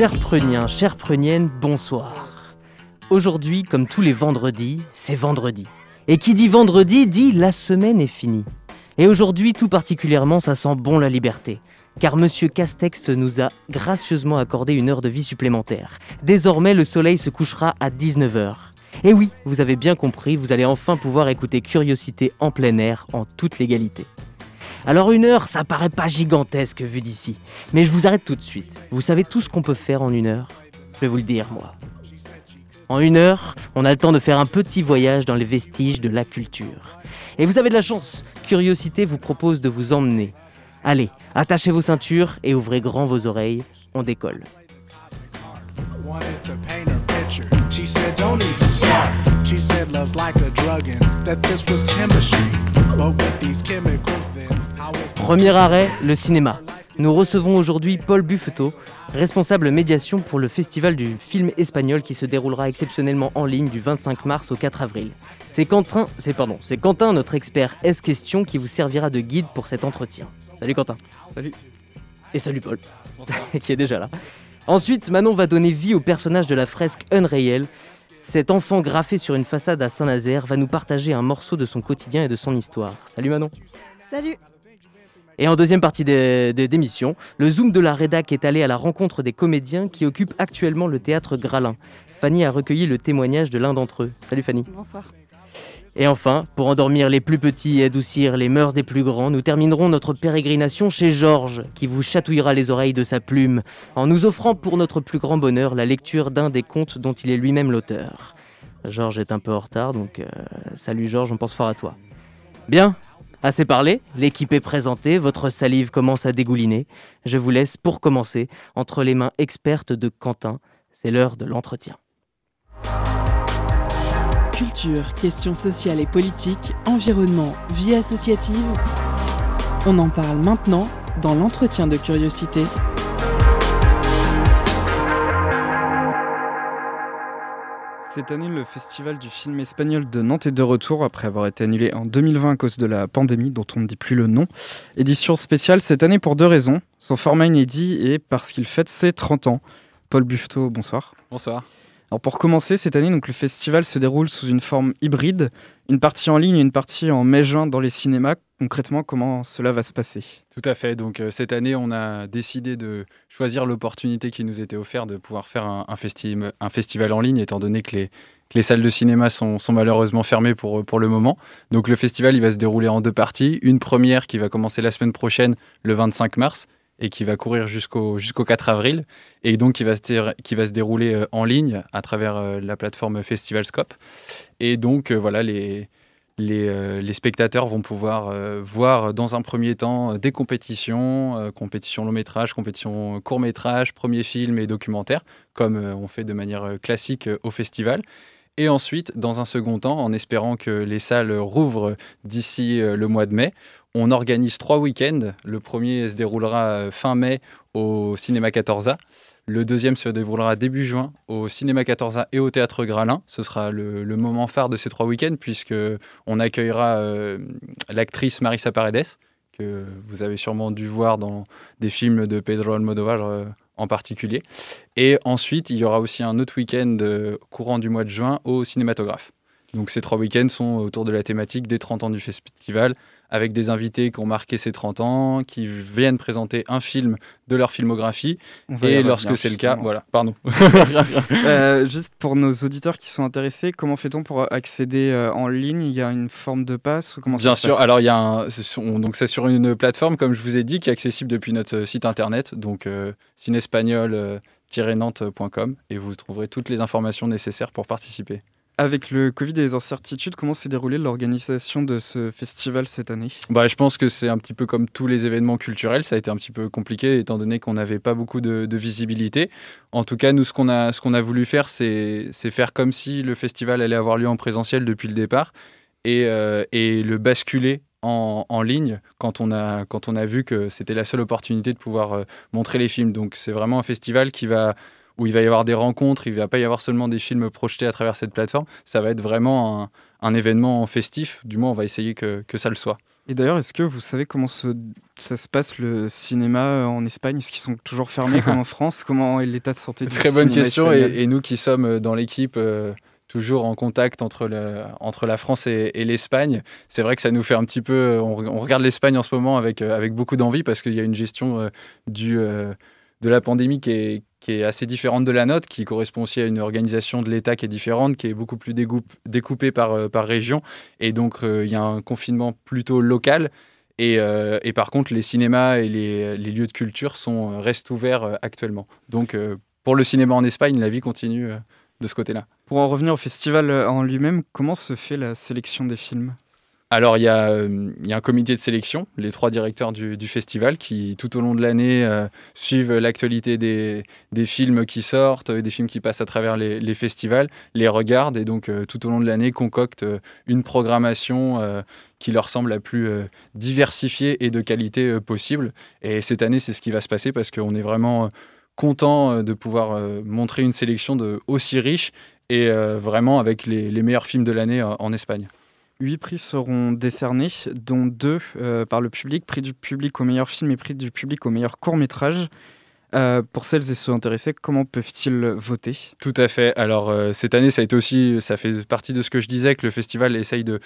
Chers pruniens, chères pruniennes, bonsoir. Aujourd'hui, comme tous les vendredis, c'est vendredi. Et qui dit vendredi dit la semaine est finie. Et aujourd'hui, tout particulièrement, ça sent bon la liberté. Car Monsieur Castex nous a gracieusement accordé une heure de vie supplémentaire. Désormais, le soleil se couchera à 19h. Et oui, vous avez bien compris, vous allez enfin pouvoir écouter Curiosité en plein air en toute légalité. Alors une heure, ça paraît pas gigantesque vu d'ici. Mais je vous arrête tout de suite. Vous savez tout ce qu'on peut faire en une heure? Je vais vous le dire, moi. En une heure, on a le temps de faire un petit voyage dans les vestiges de la culture. Et vous avez de la chance. Curiosité vous propose de vous emmener. Allez, attachez vos ceintures et ouvrez grand vos oreilles. On décolle. Premier arrêt, le cinéma. Nous recevons aujourd'hui Paul Buffeto, responsable médiation pour le festival du film espagnol qui se déroulera exceptionnellement en ligne du 25 mars au 4 avril. C'est Quentin, c'est pardon, c'est Quentin, notre expert S-Question, qui vous servira de guide pour cet entretien. Salut Quentin. Salut. Et salut Paul, qui est déjà là. Ensuite, Manon va donner vie au personnage de la fresque Unreal. Cet enfant graffé sur une façade à Saint-Nazaire va nous partager un morceau de son quotidien et de son histoire. Salut Manon. Salut Et en deuxième partie des- des- d'émission, le Zoom de la rédac est allé à la rencontre des comédiens qui occupent actuellement le théâtre Gralin. Fanny a recueilli le témoignage de l'un d'entre eux. Salut Fanny. Bonsoir. Et enfin, pour endormir les plus petits et adoucir les mœurs des plus grands, nous terminerons notre pérégrination chez Georges, qui vous chatouillera les oreilles de sa plume, en nous offrant pour notre plus grand bonheur la lecture d'un des contes dont il est lui-même l'auteur. Georges est un peu en retard, donc euh, salut Georges, on pense fort à toi. Bien, assez parlé, l'équipe est présentée, votre salive commence à dégouliner. Je vous laisse pour commencer entre les mains expertes de Quentin. C'est l'heure de l'entretien. Culture, questions sociales et politiques, environnement, vie associative. On en parle maintenant dans l'entretien de curiosité. Cette année, le festival du film espagnol de Nantes est de retour après avoir été annulé en 2020 à cause de la pandémie dont on ne dit plus le nom. Édition spéciale cette année pour deux raisons. Son format inédit et parce qu'il fête ses 30 ans. Paul Buffeto, bonsoir. Bonsoir. Alors pour commencer, cette année, donc, le festival se déroule sous une forme hybride, une partie en ligne et une partie en mai-juin dans les cinémas. Concrètement, comment cela va se passer? Tout à fait. Donc euh, cette année, on a décidé de choisir l'opportunité qui nous était offerte de pouvoir faire un, un festi- un festival en ligne, étant donné que les, salles de cinéma sont, malheureusement fermées pour, pour le moment. Donc le festival, il va se dérouler en deux parties. Une première qui va commencer la semaine prochaine, le 25 mars, et qui va courir jusqu'au jusqu'au 4 avril, et donc qui va se, qui va se dérouler euh, en ligne à travers euh, la plateforme Festivalscope. Et donc euh, voilà, les, les, spectateurs vont pouvoir voir dans un premier temps des compétitions, compétitions long métrage, compétitions court métrage, premier film et documentaire, comme on fait de manière classique au festival. Et ensuite, dans un second temps, en espérant que les salles rouvrent d'ici le mois de mai, on organise trois week-ends. Le premier se déroulera euh, fin mai au Cinéma 14A. Le deuxième se déroulera début juin au Cinéma 14A et au Théâtre Gralin. Ce sera le, moment phare de ces trois week-ends puisque on accueillera euh, l'actrice Marisa Paredes, que vous avez sûrement dû voir dans des films de Pedro Almodovar euh, en particulier. Et ensuite, il y aura aussi un autre week-end courant du mois de juin au cinématographe. Donc ces trois week-ends sont autour de la thématique des 30 ans du festival, avec des invités qui ont marqué ces 30 ans, qui viennent présenter un film de leur filmographie. Et lorsque c'est le cas, voilà, pardon. Euh, juste pour nos auditeurs qui sont intéressés, comment fait-on pour accéder euh, en ligne? Il y a une forme de passe ou comment Bien sûr. passe? Alors, il y a un, c'est sur- on- donc c'est sur une plateforme, comme je vous ai dit, qui est accessible depuis notre euh, site internet, donc euh, cinespagnol-nantes.com, et vous trouverez toutes les informations nécessaires pour participer. Avec le Covid et les incertitudes, comment s'est déroulée l'organisation de ce festival cette année? Bah, Je pense que c'est un petit peu comme tous les événements culturels, ça a été un petit peu compliqué étant donné qu'on n'avait pas beaucoup de, visibilité. En tout cas, nous, ce qu'on a, qu'on a voulu faire, c'est faire comme si le festival allait avoir lieu en présentiel depuis le départ et, euh, le basculer en, en, ligne quand on, a, quand on a vu que c'était la seule opportunité de pouvoir euh, montrer les films. Donc c'est vraiment un festival qui va où il va y avoir des rencontres, il ne va pas y avoir seulement des films projetés à travers cette plateforme, ça va être vraiment un, un événement festif, du moins on va essayer que, que ça le soit. Et d'ailleurs, est-ce que vous savez comment ça se passe le cinéma en Espagne? Est-ce qu'ils sont toujours fermés comme en France? Comment est l'état de santé du Très bonne question. Et, nous qui sommes dans l'équipe, euh, toujours en contact entre, le, entre la France et, l'Espagne. C'est vrai que ça nous fait un petit peu. On, regarde l'Espagne en ce moment avec, euh, avec beaucoup d'envie parce qu'il y a une gestion euh, du, euh, de la pandémie qui est, qui est assez différente de la nôtre, qui correspond aussi à une organisation de l'État qui est différente, qui est beaucoup plus découpée par, par région. Et donc, il y a un confinement plutôt local. Et, et, par contre, les cinémas et les, lieux de culture sont, restent ouverts actuellement. Donc, pour le cinéma en Espagne, la vie continue de ce côté-là. Pour en revenir au festival euh, en lui-même, comment se fait la sélection des films? Alors, il y, a, euh, il y, a, un comité de sélection, les trois directeurs du, festival, qui tout au long de l'année euh, suivent l'actualité des, films qui sortent, des films qui passent à travers les, festivals, les regardent et donc tout au long de l'année concoctent une programmation qui leur semble la plus diversifiée et de qualité possible. Et cette année, c'est ce qui va se passer parce qu'on est vraiment content euh, de pouvoir euh, montrer une sélection de aussi riche et euh, vraiment avec les, meilleurs films de l'année en Espagne. Huit prix seront décernés, dont deux par le public, prix du public au meilleur film et prix du public au meilleur court métrage. pour celles et ceux intéressés, comment peuvent-ils voter? Tout à fait. Alors cette année, ça a été aussi, ça fait partie de ce que je disais que le festival essaye de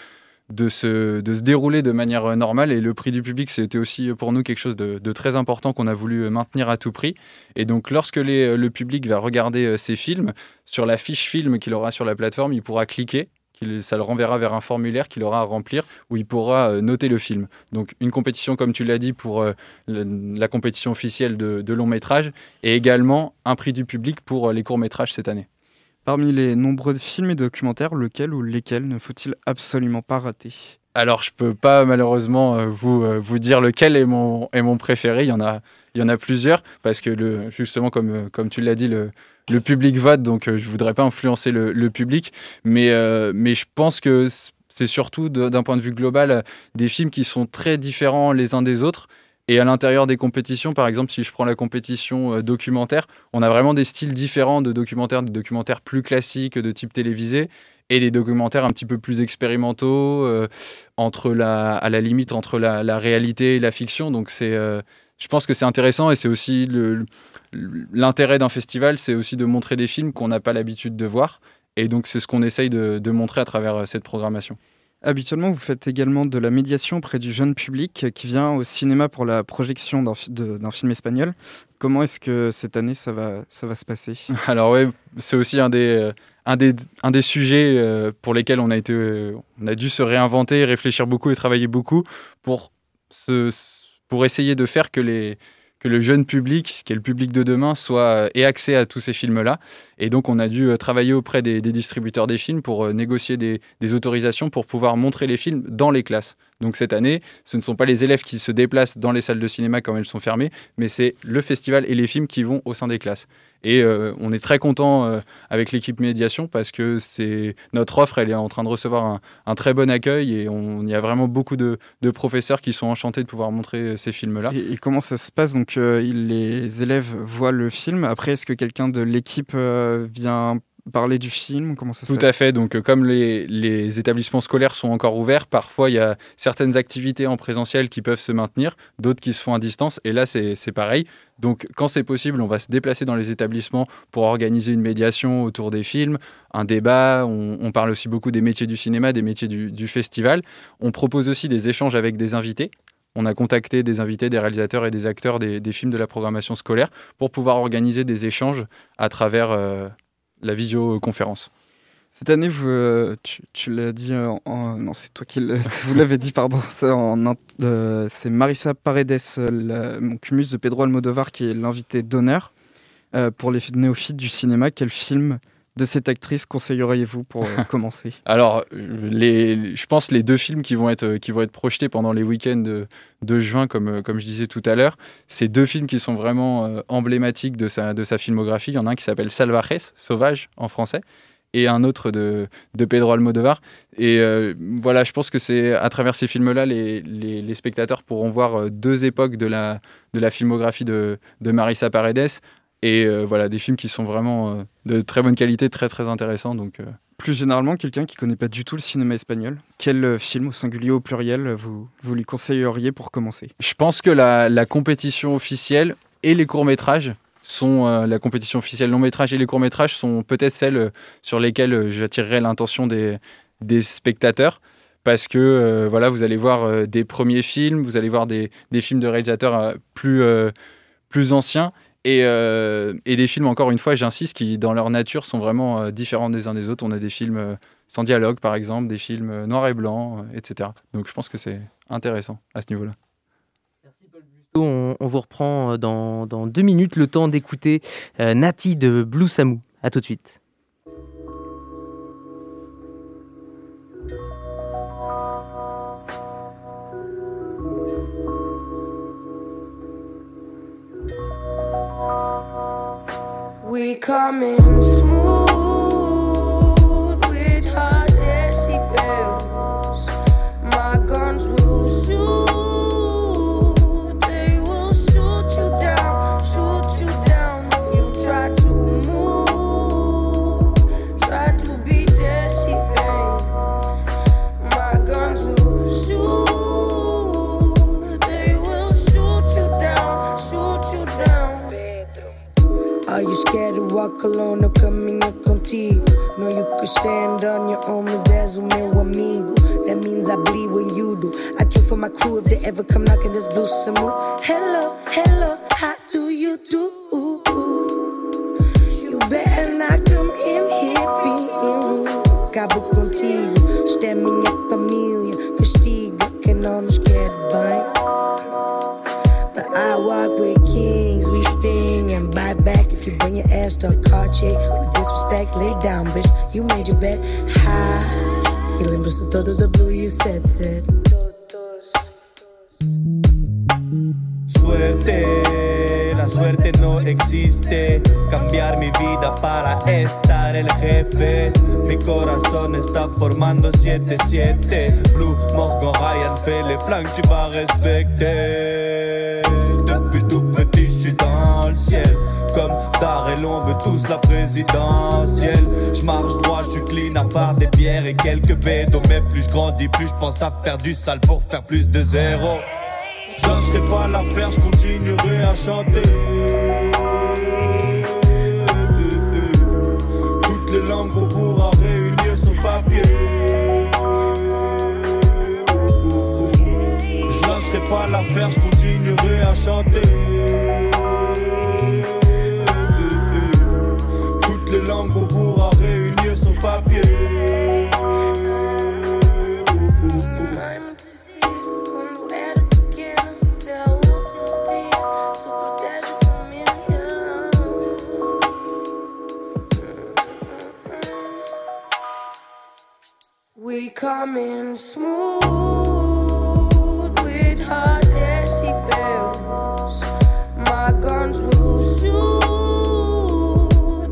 de se, de se dérouler de manière euh, normale. Et le prix du public, c'était aussi euh, pour nous quelque chose de, très important qu'on a voulu euh, maintenir à tout prix. Et donc, lorsque le public va regarder ces films, sur la fiche film qu'il aura sur la plateforme, il pourra cliquer. Ça le renverra vers un formulaire qu'il aura à remplir où il pourra noter le film. Donc une compétition, comme tu l'as dit, pour la compétition officielle de, de long métrage et également un prix du public pour les courts métrages cette année. Parmi les nombreux films et documentaires, lequel ou lesquels ne faut-il absolument pas rater? Alors, je peux pas malheureusement euh, vous, euh, vous dire lequel est mon, est mon préféré. Il y en a, il y en a plusieurs parce que le, justement, comme, euh, comme tu l'as dit, le, le public vote, donc je voudrais pas influencer le, public, mais, mais je pense que c'est surtout d'un point de vue global des films qui sont très différents les uns des autres. Et à l'intérieur des compétitions, par exemple, si je prends la compétition documentaire, on a vraiment des styles différents de documentaires, des documentaires plus classiques de type télévisé et des documentaires un petit peu plus expérimentaux, euh, entre la, à la limite entre la, réalité et la fiction. Donc c'est, euh, je pense que c'est intéressant et c'est aussi l'intérêt d'un festival, c'est aussi de montrer des films qu'on n'a pas l'habitude de voir. Et donc c'est ce qu'on essaye de montrer à travers cette programmation. Habituellement, vous faites également de la médiation auprès du jeune public qui vient au cinéma pour la projection d'un film espagnol. Comment est-ce que cette année, ça va, ça va se passer? Alors oui, c'est aussi un des, euh, un, des, sujets euh, pour lesquels on a, été, on a dû se réinventer, réfléchir beaucoup et travailler beaucoup pour, se, pour essayer de faire que le jeune public, qui est le public de demain, soit euh, ait accès à tous ces films-là. Et donc, on a dû euh, travailler auprès des, distributeurs des films pour euh, négocier des, autorisations pour pouvoir montrer les films dans les classes. Donc, cette année, ce ne sont pas les élèves qui se déplacent dans les salles de cinéma quand elles sont fermées, mais c'est le festival et les films qui vont au sein des classes. Et euh, on est très content euh, avec l'équipe médiation parce que c'est notre offre, elle est en train de recevoir un, très bon accueil et on y a vraiment beaucoup de, professeurs qui sont enchantés de pouvoir montrer ces films-là. Et, comment ça se passe? Donc euh, les élèves voient le film. Après, est-ce que quelqu'un de l'équipe vient parler du film Comment ça Tout à fait. Donc, comme les, les, établissements scolaires sont encore ouverts, parfois il y a certaines activités en présentiel qui peuvent se maintenir, d'autres qui se font à distance. Et là, c'est pareil. Donc, quand c'est possible, on va se déplacer dans les établissements pour organiser une médiation autour des films, un débat. On, parle aussi beaucoup des métiers du cinéma, des métiers du, festival. On propose aussi des échanges avec des invités. On a contacté des invités, des réalisateurs et des acteurs des, films de la programmation scolaire pour pouvoir organiser des échanges à travers euh, la visioconférence. Cette année, euh, tu, l'as dit, euh, en, non, c'est toi qui vous l'avez dit, pardon. Euh, c'est Marissa Paredes, mon cumuls de Pedro Almodovar, qui est l'invité d'honneur pour les néophytes du cinéma. Quel film de cette actrice conseilleriez-vous pour euh, commencer? Alors, les, je pense les deux films qui vont être, qui vont être projetés pendant les week-ends de, de juin, comme, comme je disais tout à l'heure, c'est deux films qui sont vraiment euh, emblématiques de sa, de sa filmographie. Il y en a un qui s'appelle Salvajes, Sauvage en français, et un autre de, de Pedro Almodovar. Et euh, voilà, je pense que c'est à travers ces films-là, les, les, les, spectateurs pourront voir deux époques de la, de la filmographie de, de Marisa Paredes et euh, voilà, des films qui sont vraiment euh, de très bonne qualité, très très intéressants. Donc, euh. Plus généralement, quelqu'un qui connaît pas du tout le cinéma espagnol, quel film au singulier ou au pluriel vous, vous lui conseilleriez pour commencer? Je pense que la, la, compétition officielle et les courts-métrages sont la compétition officielle long métrage et les courts métrages sont peut-être celles sur lesquelles j'attirerai l'intention des, des, spectateurs parce que voilà vous allez voir des premiers films vous allez voir des, des films de réalisateurs plus plus anciens et, euh, et, des films, encore une fois, j'insiste, qui dans leur nature sont vraiment euh, différents des uns des autres. On a des films euh, sans dialogue, par exemple, des films euh, noir et blanc, etc. Donc je pense que c'est intéressant à ce niveau-là. Merci Paul. On, on, vous reprend dans, deux minutes le temps d'écouter Nati de Blue Samu. A tout de suite. We coming smooth alone or caminho contigo? No, you could stand on your own, mas és o meu amigo. That means I bleed when you do. I kill for my crew if they ever come knocking this blue samu. Hello, hello, how check with disrespect, lay down, bitch. You made your bed high. Y lembras de todo the blue you said, said. Suerte, la suerte no existe. Cambiar mi vida para estar el jefe. Mi corazon está formando 7-7. Blue, Morgan, Ryan, fait les flancs, tu vas respecter. Depuis tout petit, je suis dans le ciel. Comme Darrell, on veut tous la présidentielle. Je marche droit, je clean à part des pierres et quelques bédos. Mais plus je grandis, plus je pense à faire du sale pour faire plus de zéro. Je pas l'affaire, je continuerai à chanter. Toutes les langues qu'on pourra réunir sur papier. Je pas l'affaire, je continuerai à chanter. Coming smooth with hot decibels. My guns will shoot.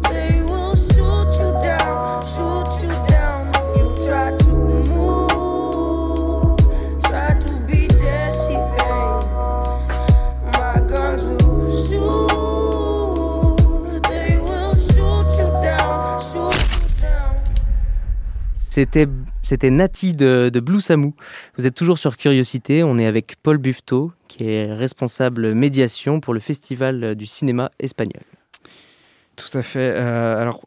They will shoot you down, shoot you down if you try to move. Try to be decibel. My guns will shoot. They will shoot you down, shoot you down. C'était c'était Nati de, de, Blue Samu. Vous êtes toujours sur Curiosité. On est avec Paul Bufto, qui est responsable médiation pour le Festival du cinéma espagnol. Tout à fait. Euh, alors,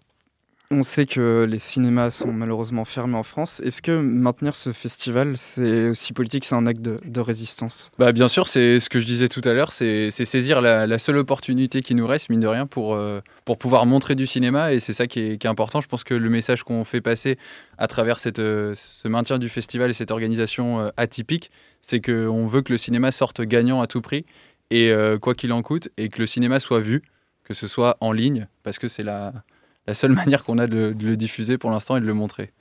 on sait que les cinémas sont malheureusement fermés en France. Est-ce que maintenir ce festival, c'est aussi politique, c'est un acte de, résistance? Bah, Bien sûr, c'est ce que je disais tout à l'heure, c'est saisir la, seule opportunité qui nous reste, mine de rien, pour, euh, pour pouvoir montrer du cinéma. Et c'est ça qui est, qui est, important. Je pense que le message qu'on fait passer à travers cette, euh, ce maintien du festival et cette organisation euh, atypique, c'est qu'on veut que le cinéma sorte gagnant à tout prix, et quoi qu'il en coûte, et que le cinéma soit vu, que ce soit en ligne, parce que c'est la la seule manière qu'on a de, le diffuser pour l'instant et de le montrer.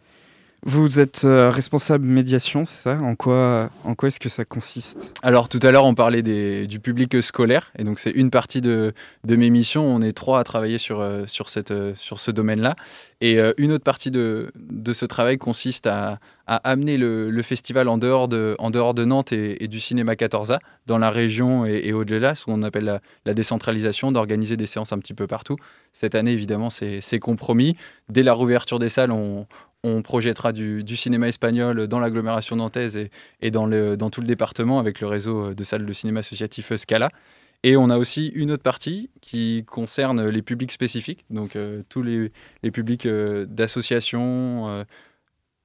Vous êtes euh, responsable médiation, c'est ça? En quoi, en quoi est-ce que ça consiste? Alors tout à l'heure on parlait du public scolaire et donc c'est une partie de, mes missions. On est trois à travailler sur, euh, sur, cette, euh, sur ce domaine-là. Et une autre partie de, de ce travail consiste à, à amener le, festival en dehors de, en dehors de Nantes et, du cinéma 14A, dans la région et, au-delà, ce qu'on appelle la décentralisation, d'organiser des séances un petit peu partout. Cette année évidemment c'est compromis. Dès la rouverture des salles, on, on projettera du, cinéma espagnol dans l'agglomération nantaise et, dans, tout le département avec le réseau de salles de cinéma associatif Scala. Et on a aussi une autre partie qui concerne les publics spécifiques, donc euh, tous les, publics euh, d'associations, euh,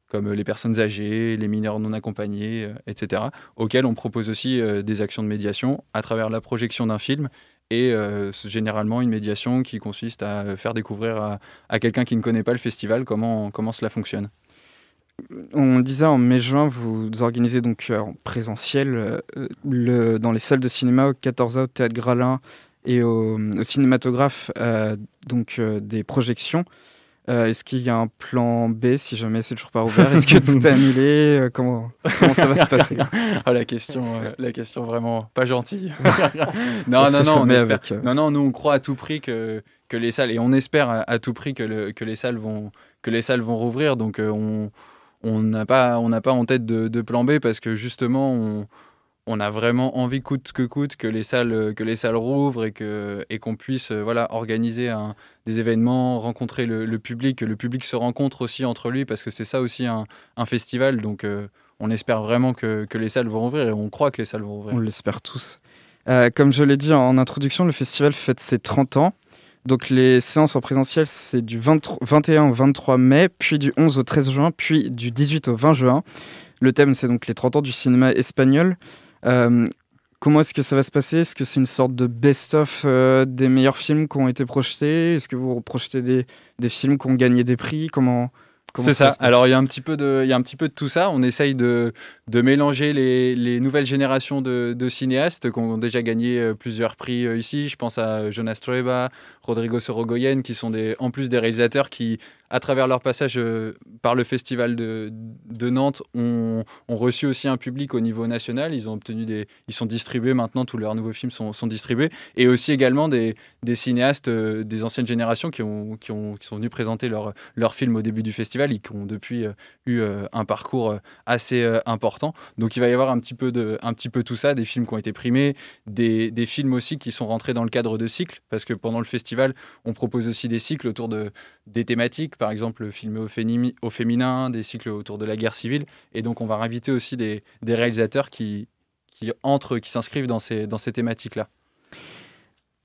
comme les personnes âgées, les mineurs non accompagnés, euh, etc., auxquels on propose aussi euh, des actions de médiation à travers la projection d'un film et euh, généralement une médiation qui consiste à faire découvrir à, quelqu'un qui ne connaît pas le festival comment, comment cela fonctionne. On disait en mai-juin, vous organisez donc en présentiel euh, dans les salles de cinéma au 14A, au Théâtre Gralin et au, au cinématographe euh, donc euh, des projections. Euh, Est-ce qu'il y a un plan B si jamais c'est toujours pas ouvert? Est-ce que tout est annulé? Euh, comment, comment ça va se passer? Oh, la, question, euh, la question vraiment pas gentille. non, non, non, on espère, avec, non, non, nous on croit à tout prix que, que les salles, et on espère à, à tout prix que, le, que, les salles vont, que les salles vont rouvrir. Donc euh, on on n'a pas, on pas en tête de, de, plan B parce que justement on, on a vraiment envie coûte que coûte que les salles que les salles rouvrent et que et qu'on puisse voilà organiser des événements rencontrer le, public que le public se rencontre aussi entre lui parce que c'est ça aussi un, festival. Donc euh, on espère vraiment que, que, les salles vont ouvrir et on croit que les salles vont ouvrir. On l'espère tous. Euh, comme je l'ai dit en introduction le festival fête ses 30 ans. Donc les séances en présentiel c'est du 20, 21 au 23 mai puis du 11 au 13 juin puis du 18 au 20 juin. Le thème c'est donc les 30 ans du cinéma espagnol. euh, comment est-ce que ça va se passer? Est-ce que c'est une sorte de best-of euh, des meilleurs films qui ont été projetés? Est-ce que vous projetez des, des, films qui ont gagné des prix? Comment c'est ça. Alors il y a un petit peu de, il y a un petit peu de tout ça. On essaye de, de mélanger les, les nouvelles générations de, de, cinéastes qui ont déjà gagné euh, plusieurs prix euh, ici. Je pense à Jonas Trueba, Rodrigo Sorogoyen, qui sont des, en plus des réalisateurs qui, à travers leur passage euh, par le festival de, Nantes, ont, reçu aussi un public au niveau national. Ils ont obtenu des, ils sont distribués maintenant. Tous leurs nouveaux films sont, distribués et aussi également des, cinéastes des anciennes générations qui ont, qui ont, qui sont venus présenter leurs leur films au début du festival et qui ont depuis eu un parcours assez important. Donc il va y avoir un petit peu de, un petit peu tout ça, des films qui ont été primés, des, des films aussi qui sont rentrés dans le cadre de cycles, parce que pendant le festival, on propose aussi des cycles autour de des thématiques, par exemple filmer au, féminin, au féminin, des cycles autour de la guerre civile, et donc on va inviter aussi des, des réalisateurs qui, qui entrent, qui s'inscrivent dans ces, dans ces thématiques-là.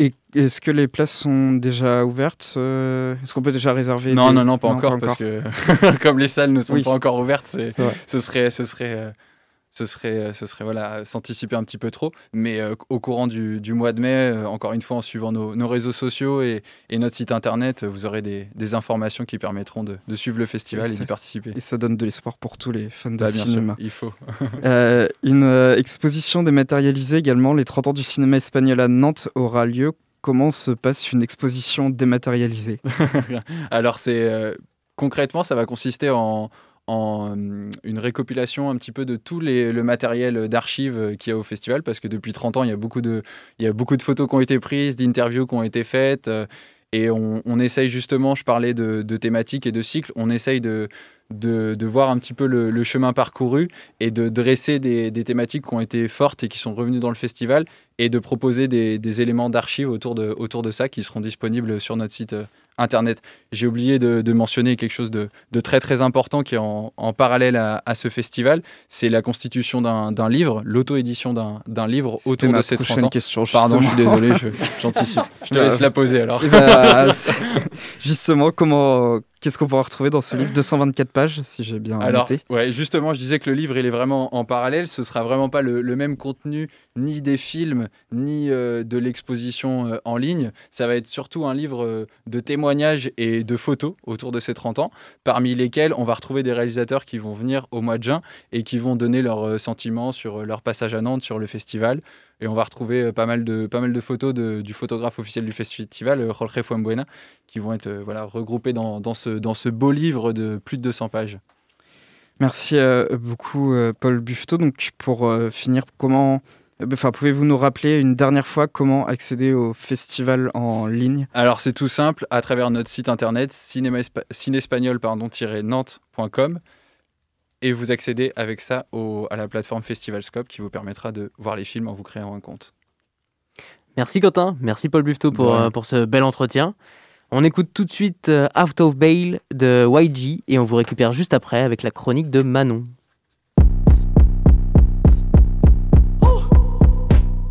Et est-ce que les places sont déjà ouvertes euh, Est-ce qu'on peut déjà réserver Non, des... non, non, pas non, encore, pas parce que comme les salles ne sont oui. pas encore ouvertes, ce serait, ce serait euh, ce serait, ce serait voilà, s'anticiper un petit peu trop. Mais euh, au courant du, du, mois de mai, euh, encore une fois, en suivant nos, nos réseaux sociaux et, et, notre site internet, vous aurez des, des informations qui permettront de, de suivre le festival et, et d'y participer. Et ça donne de l'espoir pour tous les fans de bah, cinéma. Sûr, il faut. euh, une euh, exposition dématérialisée également, les 30 ans du cinéma espagnol à Nantes, aura lieu. Comment se passe une exposition dématérialisée? Alors, c'est euh, concrètement, ça va consister en en une récopilation un petit peu de tout le matériel d'archives qu'il y a au festival parce que depuis 30 ans il y a beaucoup de, il y a beaucoup de photos qui ont été prises, d'interviews qui ont été faites et on, essaye justement, je parlais de, thématiques et de cycles, on essaye de, de, voir un petit peu le, chemin parcouru et de dresser des, des, thématiques qui ont été fortes et qui sont revenues dans le festival et de proposer des, des éléments d'archives autour de, autour de ça qui seront disponibles sur notre site Internet. J'ai oublié de, de, mentionner quelque chose de, de, très très important qui est en, en parallèle à, à, ce festival, c'est la constitution d'un livre, l'auto-édition d'un livre autour de ces 30 ans. Question, Pardon, je suis désolé, j'anticipe. Je, je, te laisse la poser alors. Bah, justement, comment Qu'est-ce qu'on pourra retrouver dans ce livre? 224 pages, si j'ai bien Alors, noté. Ouais, justement, je disais que le livre, il est vraiment en parallèle. Ce sera vraiment pas le, le même contenu, ni des films, ni euh, de l'exposition euh, en ligne. Ça va être surtout un livre euh, de témoignages et de photos autour de ces 30 ans, parmi lesquels on va retrouver des réalisateurs qui vont venir au mois de juin et qui vont donner leurs sentiments sur leur passage à Nantes, sur le festival. Et on va retrouver pas mal de, pas mal de photos de, du photographe officiel du festival, Jorge Fuenbuena, qui vont être voilà, regroupées dans, dans, ce, dans ce beau livre de plus de 200 pages. Merci beaucoup, Paul Buffetot. Donc, pour finir, comment Enfin, pouvez-vous nous rappeler une dernière fois comment accéder au festival en ligne? Alors c'est tout simple, à travers notre site internet cinespagnol-nantes.com et vous accédez avec ça au, à la plateforme Festivalscope qui vous permettra de voir les films en vous créant un compte. Merci Quentin, merci Paul pour, euh, pour ce bel entretien. On écoute tout de suite euh, Out of Bail de YG et on vous récupère juste après avec la chronique de Manon.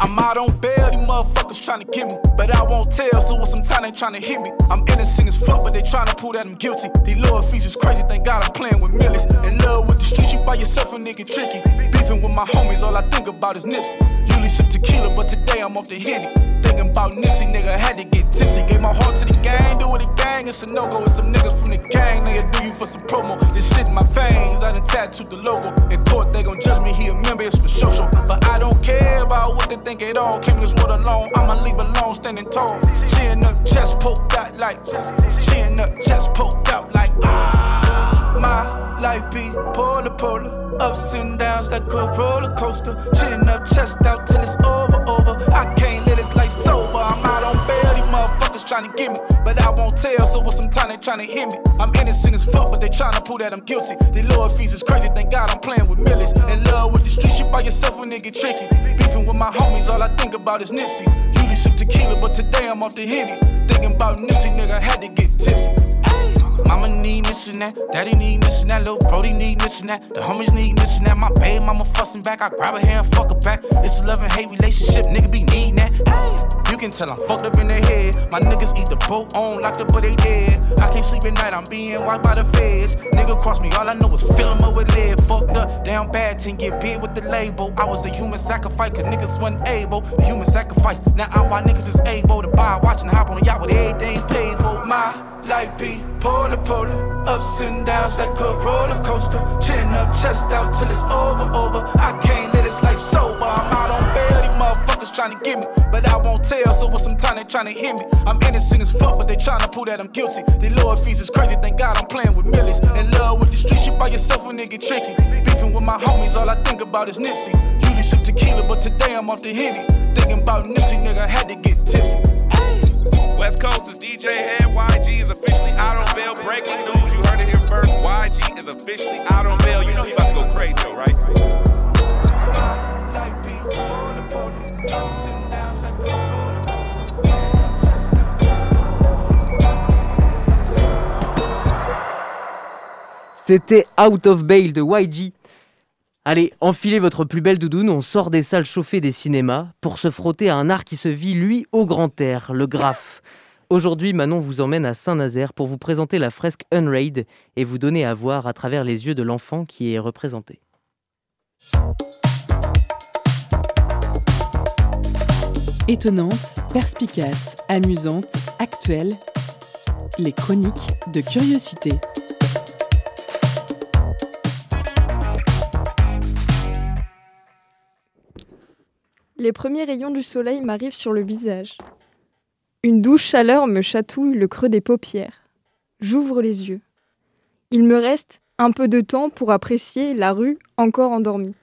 I'm out on bail, these motherfuckers trying to get me. But I won't tell, so with some time they trying to hit me. I'm innocent as fuck, but they trying to prove that I'm guilty. These lower fees is crazy, thank God I'm playing with millions. In love with the streets, you by yourself a nigga tricky. Beefing with my homies, all I think about is Nipsey. Usually sip tequila, but today I'm off the Henny. Thinking about Nipsey, nigga, had to get tipsy. Gave my heart to the gang, do it a gang, it's a no go. with some niggas from the gang, nigga, do you for some promo. This shit in my veins, I done tattooed the logo. In court, they gon' judge me, he a member, it's for social. But I don't care about what they think it all. Came this world alone, I'ma leave alone, standing tall. She in the chest poked out like, she in the chest poked out like, ah. My life be polar polar, ups and downs like a roller coaster. Chin up, chest out till it's over, over. I can't live this life sober, I'm out on bail, these motherfuckers trying to get me. But I won't tell, so with some time they trying to hit me. I'm innocent as fuck, but they trying to prove that I'm guilty. The lower fees is crazy, thank God I'm playing with millions. In love with the streets, you by yourself when nigga tricky. Beefing with my homies, all I think about is Nipsey. Usually sip tequila, but today I'm off the Henny. Thinking about Nipsey, nigga, had to get tipsy. Mama need missing that, daddy need missing that, little Brody need missing that, the homies need missing that. My baby mama fussing back, I grab her hair and fuck her back. It's a love and hate relationship, nigga be needing that. Hey, you can tell I'm fucked up in the head. My niggas eat the boat on, locked up, but they dead. I can't sleep at night, I'm being wiped by the feds. Nigga cross me, all I know is fill up with lead. Fucked up, down bad, ten get big with the label. I was a human sacrifice, cause niggas wasn't able. Human sacrifice, now I'm why niggas is able to buy, watching hop on a yacht with everything paid for. My life be polar polar, ups and downs like a roller coaster. Chin up, chest out till it's over, over. I can't let this life sober. I'm out on bail, these motherfuckers trying to get me, but I won't tell. So with some time they trying to hit me. I'm innocent as fuck, but they trying to prove that I'm guilty. The lower fees is crazy, thank God I'm playing with millions. In love with the streets, you by yourself when nigga tricky. Beefing with my homies, all I think about is Nipsey. Usually sip tequila, but today I'm off the Henny. Thinking about Nipsey, nigga, had to get tipsy. West Coast is DJ Head. YG is officially out on bail. Breaking news, you heard it here first. YG is officially out on bail. You know he about to go crazy, though, right? Life be polar, polar, ups and downs like a roller C'était Out of Bail de YG. Allez, enfilez votre plus belle doudoune, on sort des salles chauffées des cinémas pour se frotter à un art qui se vit, lui, au grand air, le graphe. Aujourd'hui, Manon vous emmène à Saint-Nazaire pour vous présenter la fresque Unraid et vous donner à voir à travers les yeux de l'enfant qui est représenté. Étonnante, perspicace, amusante, actuelle, les chroniques de curiosité. Les premiers rayons du soleil m'arrivent sur le visage. Une douce chaleur me chatouille le creux des paupières. J'ouvre les yeux. Il me reste un peu de temps pour apprécier la rue encore endormie.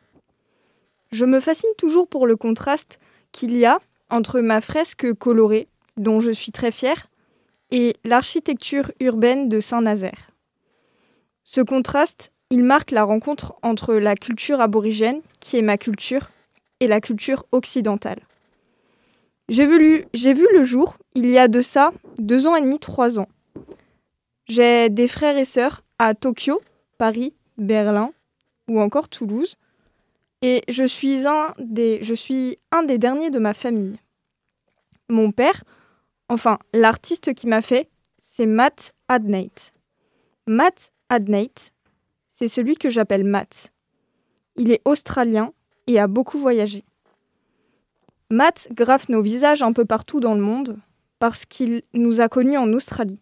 Je me fascine toujours pour le contraste qu'il y a entre ma fresque colorée, dont je suis très fière, et l'architecture urbaine de Saint-Nazaire. Ce contraste, il marque la rencontre entre la culture aborigène, qui est ma culture, et la culture occidentale. J'ai vu, le jour, il y a de ça deux ans et demi, trois ans. J'ai des frères et sœurs à Tokyo, Paris, Berlin ou encore Toulouse. Et je suis un des, je suis un des derniers de ma famille. Mon père, enfin l'artiste qui m'a fait, c'est Matt Adnate. Matt Adnate, c'est celui que j'appelle Matt. Il est australien et a beaucoup voyagé. Matt graffe nos visages un peu partout dans le monde parce qu'il nous a connus en Australie.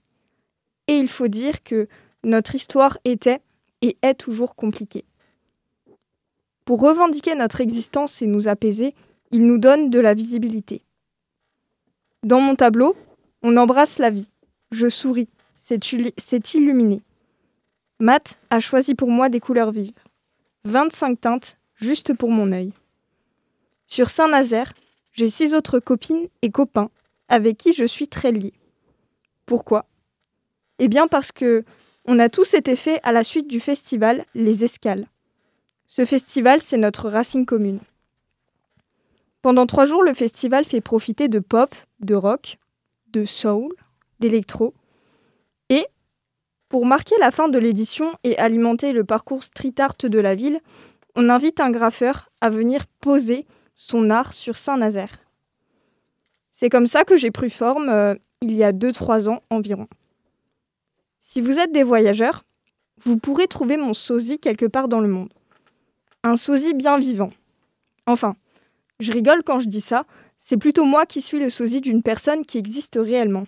Et il faut dire que notre histoire était et est toujours compliquée. Pour revendiquer notre existence et nous apaiser, Il nous donne de la visibilité. Dans mon tableau, on embrasse la vie. Je souris. C'est illuminé. Matt a choisi pour moi des couleurs vives. 25 teintes juste pour mon œil. Sur Saint-Nazaire, j'ai six autres copines et copains avec qui je suis très liée. Pourquoi? Eh bien parce que on a tous été faits à la suite du festival Les Escales. Ce festival, c'est notre racine commune. Pendant trois jours, le festival fait profiter de pop, de rock, de soul, d'électro. Et, pour marquer la fin de l'édition et alimenter le parcours street art de la ville, on invite un graffeur à venir poser son art sur Saint-Nazaire. C'est comme ça que j'ai pris forme euh, il y a 2-3 ans environ. Si vous êtes des voyageurs, vous pourrez trouver mon sosie quelque part dans le monde. Un sosie bien vivant. Enfin, je rigole quand je dis ça, c'est plutôt moi qui suis le sosie d'une personne qui existe réellement.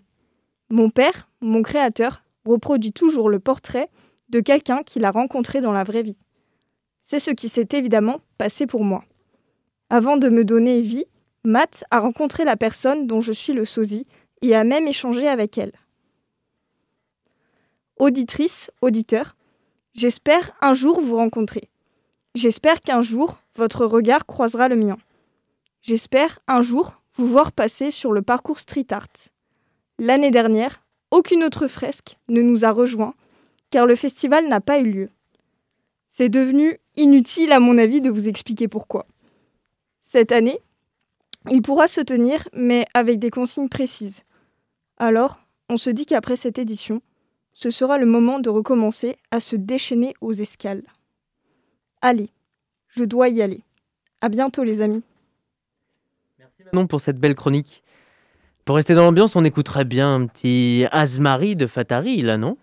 Mon père, mon créateur, reproduit toujours le portrait de quelqu'un qu'il a rencontré dans la vraie vie. C'est ce qui s'est évidemment passé pour moi. Avant de me donner vie, Matt a rencontré la personne dont je suis le sosie et a même échangé avec elle. Auditrice, auditeur, j'espère un jour vous rencontrer. J'espère qu'un jour votre regard croisera le mien. J'espère un jour vous voir passer sur le parcours street art. L'année dernière, aucune autre fresque ne nous a rejoints car le festival n'a pas eu lieu. C'est devenu inutile à mon avis de vous expliquer pourquoi. Cette année, il pourra se tenir, mais avec des consignes précises. Alors, on se dit qu'après cette édition, ce sera le moment de recommencer à se déchaîner aux escales. Allez, je dois y aller. À bientôt les amis. Merci Manon pour cette belle chronique. Pour rester dans l'ambiance, on écouterait bien un petit Asmari de Fatari, là, non?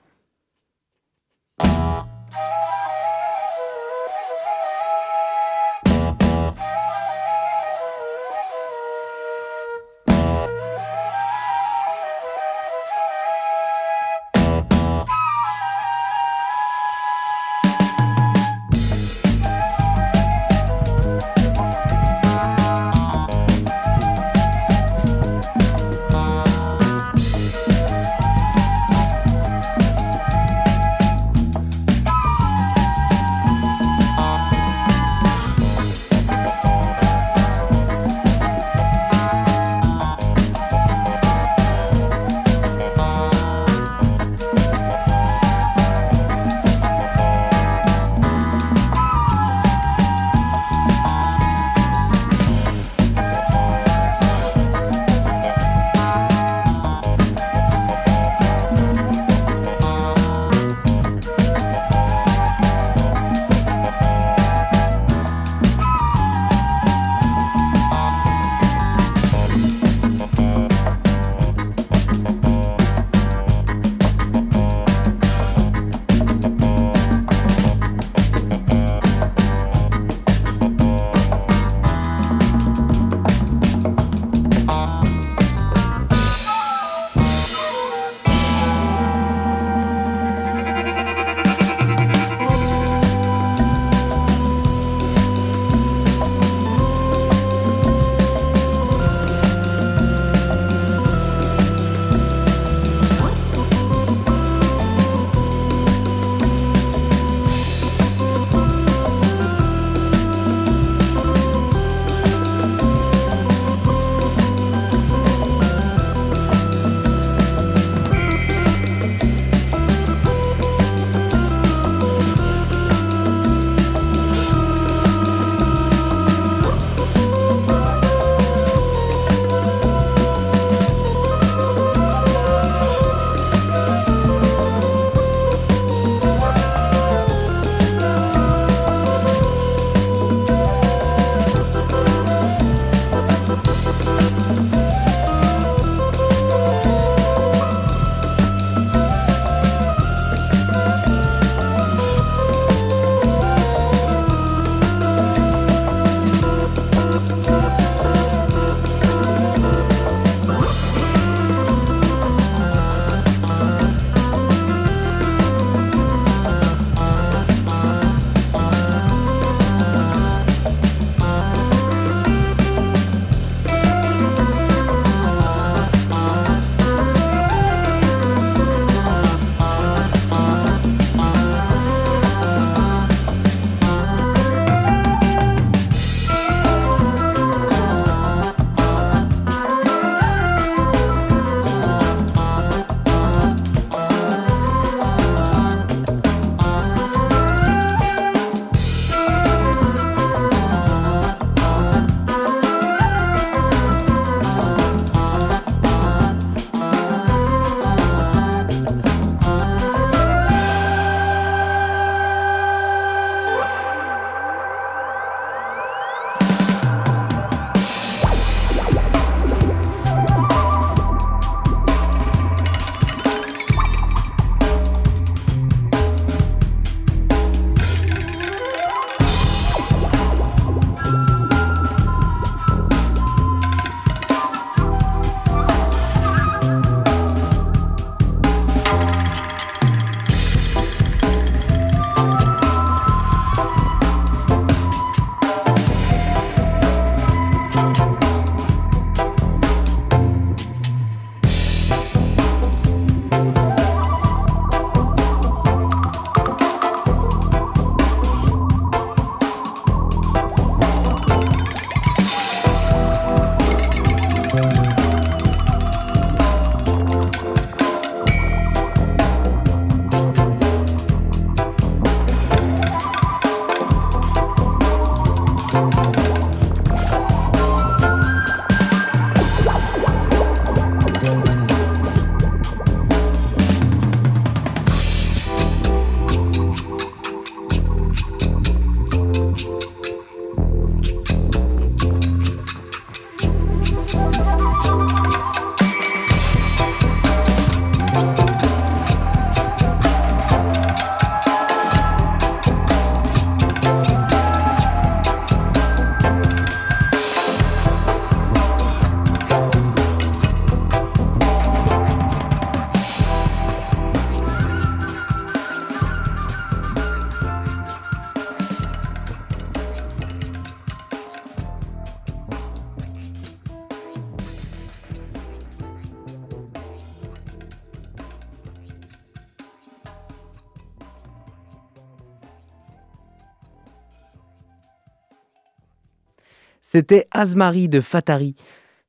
C'était Asmari de Fatari.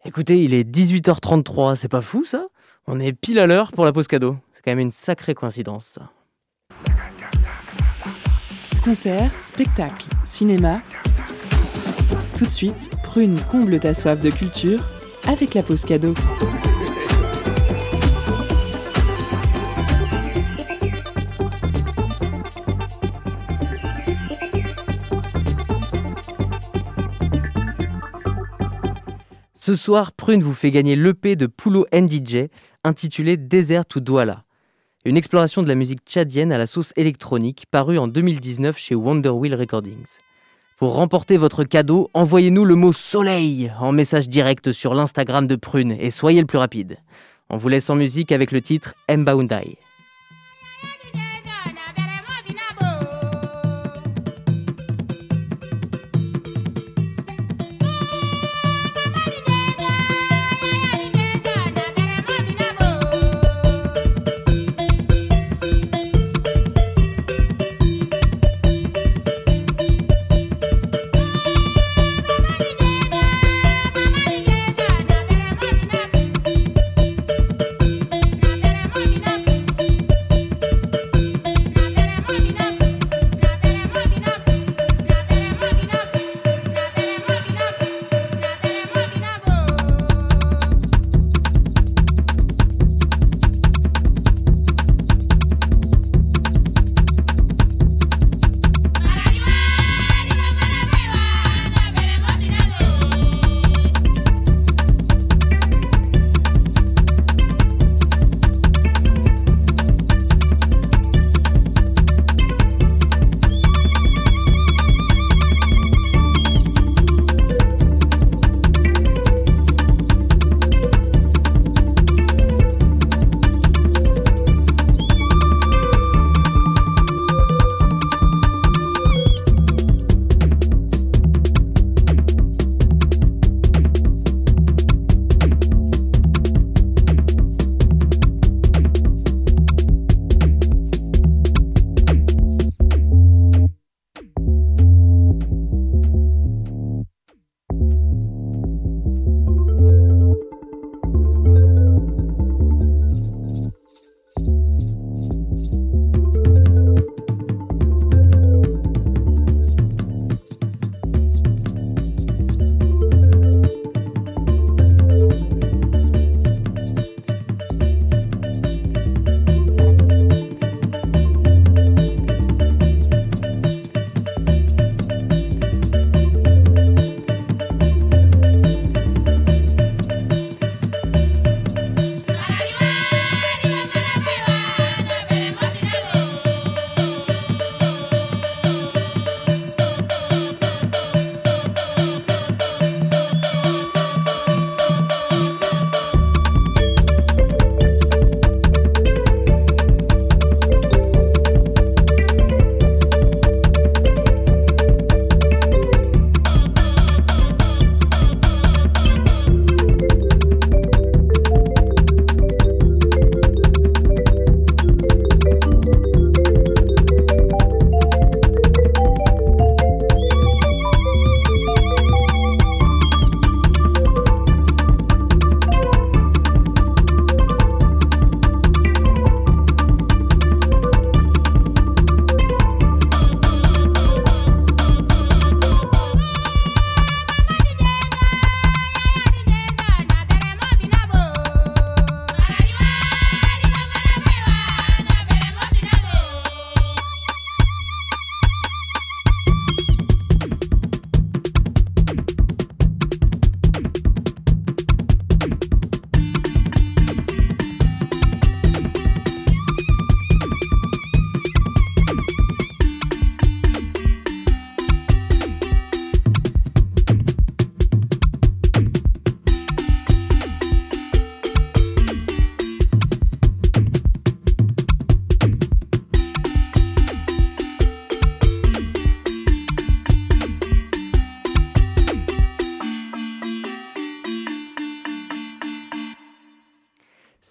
Écoutez, il est 18h33, c'est pas fou ça? On est pile à l'heure pour la pause cadeau. C'est quand même une sacrée coïncidence. Concert, spectacle, cinéma. Tout de suite, Prune comble ta soif de culture avec la pause cadeau. Ce soir, Prune vous fait gagner l'EP de Poulo NDJ intitulé Desert to Douala. Une exploration de la musique tchadienne à la sauce électronique parue en 2019 chez Wonderwheel Recordings. Pour remporter votre cadeau, envoyez-nous le mot soleil en message direct sur l'Instagram de Prune et soyez le plus rapide. On vous laisse en musique avec le titre Mbaundai.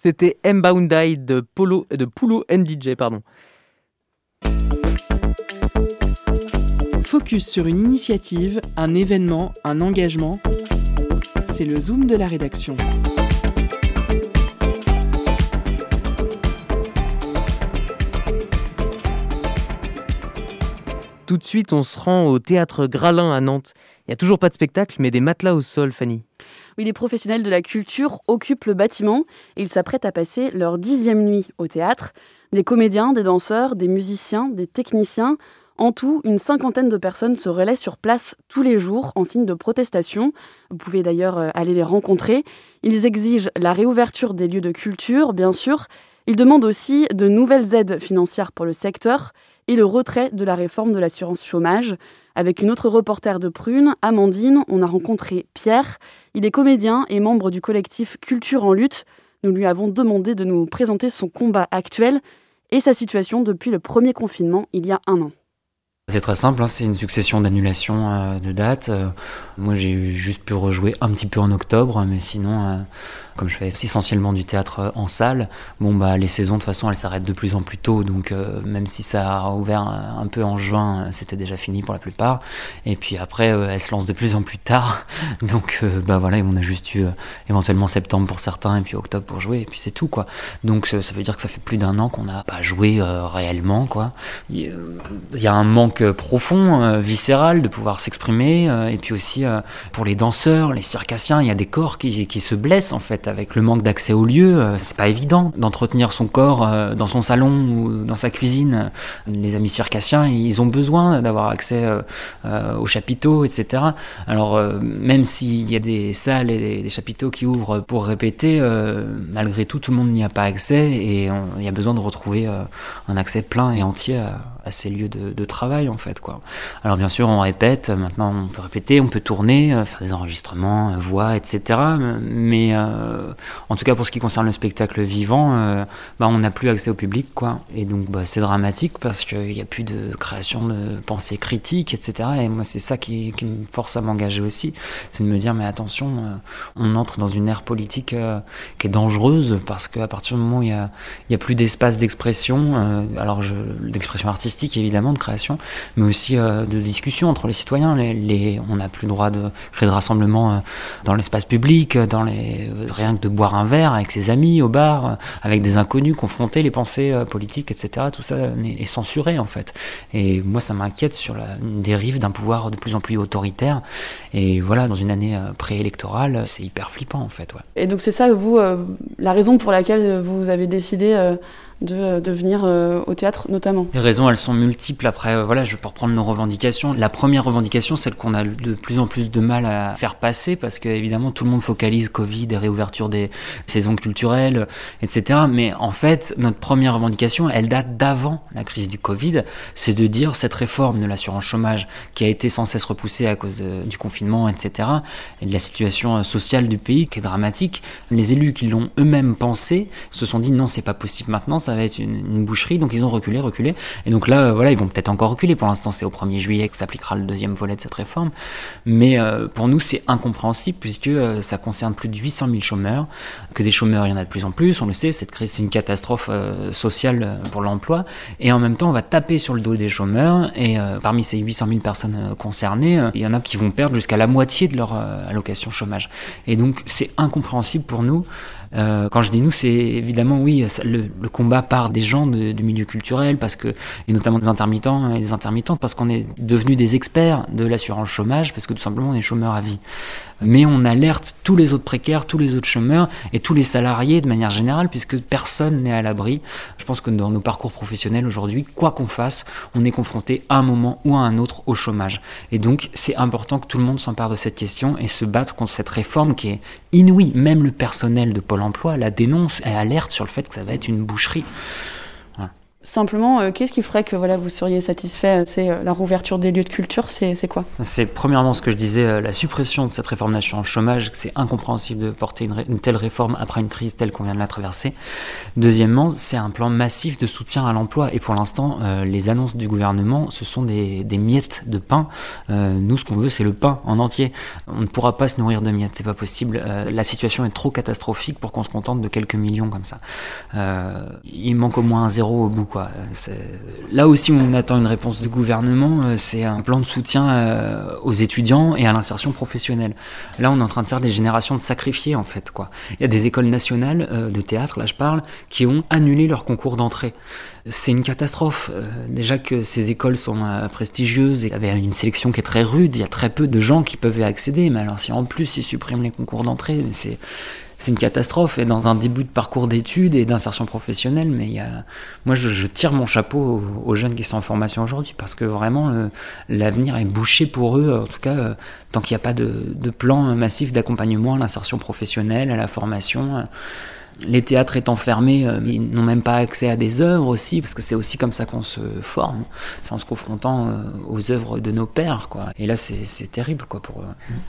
C'était Mboundai de Polo de Pulo NDJ pardon. focus sur une initiative, un événement, un engagement. C'est le zoom de la rédaction. Tout de suite, on se rend au théâtre Gralin à Nantes. Il n'y a toujours pas de spectacle, mais des matelas au sol, Fanny. Oui, les professionnels de la culture occupent le bâtiment et ils s'apprêtent à passer leur dixième nuit au théâtre. Des comédiens, des danseurs, des musiciens, des techniciens, en tout, une cinquantaine de personnes se relaient sur place tous les jours en signe de protestation. Vous pouvez d'ailleurs euh, aller les rencontrer. Ils exigent la réouverture des lieux de culture, bien sûr. Ils demandent aussi de nouvelles aides financières pour le secteur et le retrait de la réforme de l'assurance chômage. Avec une autre reporter de Prune, Amandine, on a rencontré Pierre. Il est comédien et membre du collectif Culture en lutte. Nous lui avons demandé de nous présenter son combat actuel et sa situation depuis le premier confinement il y a un an. C'est très simple, hein, c'est une succession d'annulations euh, de dates. Euh, moi j'ai juste pu rejouer un petit peu en octobre, mais sinon euh, comme je fais essentiellement du théâtre euh, en salle, bon bah les saisons de toute façon elles s'arrêtent de plus en plus tôt, donc euh, même si ça a ouvert un peu en juin, euh, c'était déjà fini pour la plupart. Et puis après elles se lancent de plus en plus tard, donc bah voilà, on a juste eu éventuellement septembre pour certains et puis octobre pour jouer, et puis c'est tout quoi. Donc ça veut dire que ça fait plus d'un an qu'on n'a pas joué réellement quoi. Il y a un manque profond, viscéral de pouvoir s'exprimer, et puis aussi pour les danseurs, les circassiens, il y a des corps qui se blessent en fait avec le manque d'accès au lieu, euh, c'est pas évident d'entretenir son corps euh, dans son salon ou dans sa cuisine. Les amis circassiens, ils ont besoin d'avoir accès euh, aux chapiteaux, etc. Alors, même s'il y a des salles et des, chapiteaux qui ouvrent pour répéter, malgré tout, tout le monde n'y a pas accès et il y a besoin de retrouver un accès plein et entier à, ces lieux de, travail en fait quoi. Alors bien sûr on répète, maintenant on peut répéter, on peut tourner, euh, faire des enregistrements, euh, voix, etc. Mais euh, en tout cas pour ce qui concerne le spectacle vivant, bah, on n'a plus accès au public quoi. Et donc bah, c'est dramatique parce qu'il n'y a plus de création de pensée critique, etc. Et moi c'est ça qui, me force à m'engager aussi, c'est de me dire mais attention, on entre dans une ère politique qui est dangereuse parce qu'à partir du moment où il n'y a, plus d'espace d'expression, alors d'expression artistique évidemment de création, mais aussi euh, de discussion entre les citoyens. On n'a plus le droit de créer de rassemblements euh, dans l'espace public, dans les, euh, que de boire un verre avec ses amis au bar, avec des inconnus, confronter les pensées politiques, etc. Tout ça est, censuré en fait. Et moi, ça m'inquiète sur la dérive d'un pouvoir de plus en plus autoritaire. Et voilà, dans une année préélectorale, c'est hyper flippant en fait. Et donc c'est ça, vous, la raison pour laquelle vous avez décidé de, de venir euh, au théâtre notamment Les raisons, elles sont multiples. Après, euh, voilà, je vais reprendre nos revendications. La première revendication, celle qu'on a de plus en plus de mal à faire passer, parce que évidemment tout le monde focalise Covid, réouverture des saisons culturelles, etc. Mais en fait, notre première revendication, elle date d'avant la crise du Covid. C'est de dire cette réforme de l'assurance chômage qui a été sans cesse repoussée à cause du confinement, etc. Et de la situation euh, sociale du pays qui est dramatique. Les élus qui l'ont eux-mêmes pensé se sont dit non, c'est pas possible maintenant ça va être une, boucherie. Donc ils ont reculé, reculé. Et donc là, voilà, ils vont peut-être encore reculer. Pour l'instant, c'est au 1er juillet que s'appliquera le deuxième volet de cette réforme. Mais euh, pour nous, c'est incompréhensible puisque euh, ça concerne plus de 800 000 chômeurs. Que des chômeurs, il y en a de plus en plus. On le sait, cette crise, c'est une catastrophe euh, sociale pour l'emploi. Et en même temps, on va taper sur le dos des chômeurs. Et parmi ces 800 000 personnes concernées, il y en a qui vont perdre jusqu'à la moitié de leur allocation chômage. Et donc, c'est incompréhensible pour nous euh, quand je dis nous, c'est évidemment, oui, le, combat part des gens du milieu culturel, parce que, et notamment des intermittents et des intermittentes, parce qu'on est devenus des experts de l'assurance chômage, parce que tout simplement on est chômeurs à vie mais on alerte tous les autres précaires, tous les autres chômeurs et tous les salariés de manière générale, puisque personne n'est à l'abri. Je pense que dans nos parcours professionnels aujourd'hui, quoi qu'on fasse, on est confronté à un moment ou à un autre au chômage. Et donc, c'est important que tout le monde s'empare de cette question et se battre contre cette réforme qui est inouïe. Même le personnel de Pôle emploi la dénonce et alerte sur le fait que ça va être une boucherie. Simplement, euh, qu'est-ce qui ferait que voilà, vous seriez satisfait C'est euh, la rouverture des lieux de culture, c'est quoi? C'est premièrement ce que je disais, euh, la suppression de cette réforme nationale chômage, c'est incompréhensible de porter une, telle réforme après une crise telle qu'on vient de la traverser. Deuxièmement, c'est un plan massif de soutien à l'emploi, et pour l'instant, les annonces du gouvernement, ce sont des, des miettes de pain. nous, ce qu'on veut, c'est le pain en entier. On ne pourra pas se nourrir de miettes, c'est pas possible. la situation est trop catastrophique pour qu'on se contente de quelques millions comme ça. il manque au moins un zéro au bout. Quoi. Là aussi, on attend une réponse du gouvernement, c'est un plan de soutien aux étudiants et à l'insertion professionnelle. Là, on est en train de faire des générations de sacrifiés, en fait. Il y a des écoles nationales de théâtre, là je parle, qui ont annulé leur concours d'entrée. C'est une catastrophe. déjà que ces écoles sont prestigieuses et avaient une sélection qui est très rude, il y a très peu de gens qui peuvent y accéder, mais alors si en plus ils suppriment les concours d'entrée, c'est c'est une catastrophe et dans un début de parcours d'études et d'insertion professionnelle. Mais il y a... moi, je, tire mon chapeau aux, jeunes qui sont en formation aujourd'hui parce que vraiment l'avenir est bouché pour eux. En tout cas, euh, tant qu'il n'y a pas de, de plan massif d'accompagnement à l'insertion professionnelle, à la formation. Euh, les théâtres étant fermés, euh, ils n'ont même pas accès à des œuvres aussi, parce que c'est aussi comme ça qu'on se forme, c'est en se confrontant aux œuvres de nos pères, quoi. Et là, c'est terrible, quoi, pour.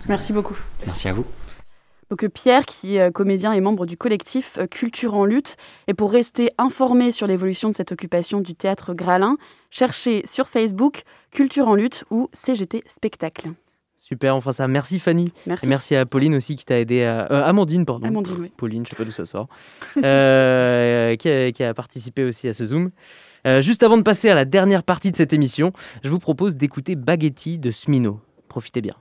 Merci beaucoup. Merci à vous. Donc Pierre, qui est comédien et membre du collectif euh, Culture en lutte, et pour rester informé sur l'évolution de cette occupation du théâtre Gralin, cherchez sur Facebook Culture en lutte ou CGT Spectacle. Super, on fera ça. Merci Fanny. Merci. Et merci à Pauline aussi qui t'a aidé à... Euh, Amandine, pardon. Amandine, oui. Pauline, je sais pas d'où ça sort. Euh, qui, a, qui, a, participé aussi à ce Zoom. juste avant de passer à la dernière partie de cette émission, je vous propose d'écouter Baguetti de Smino. Profitez bien.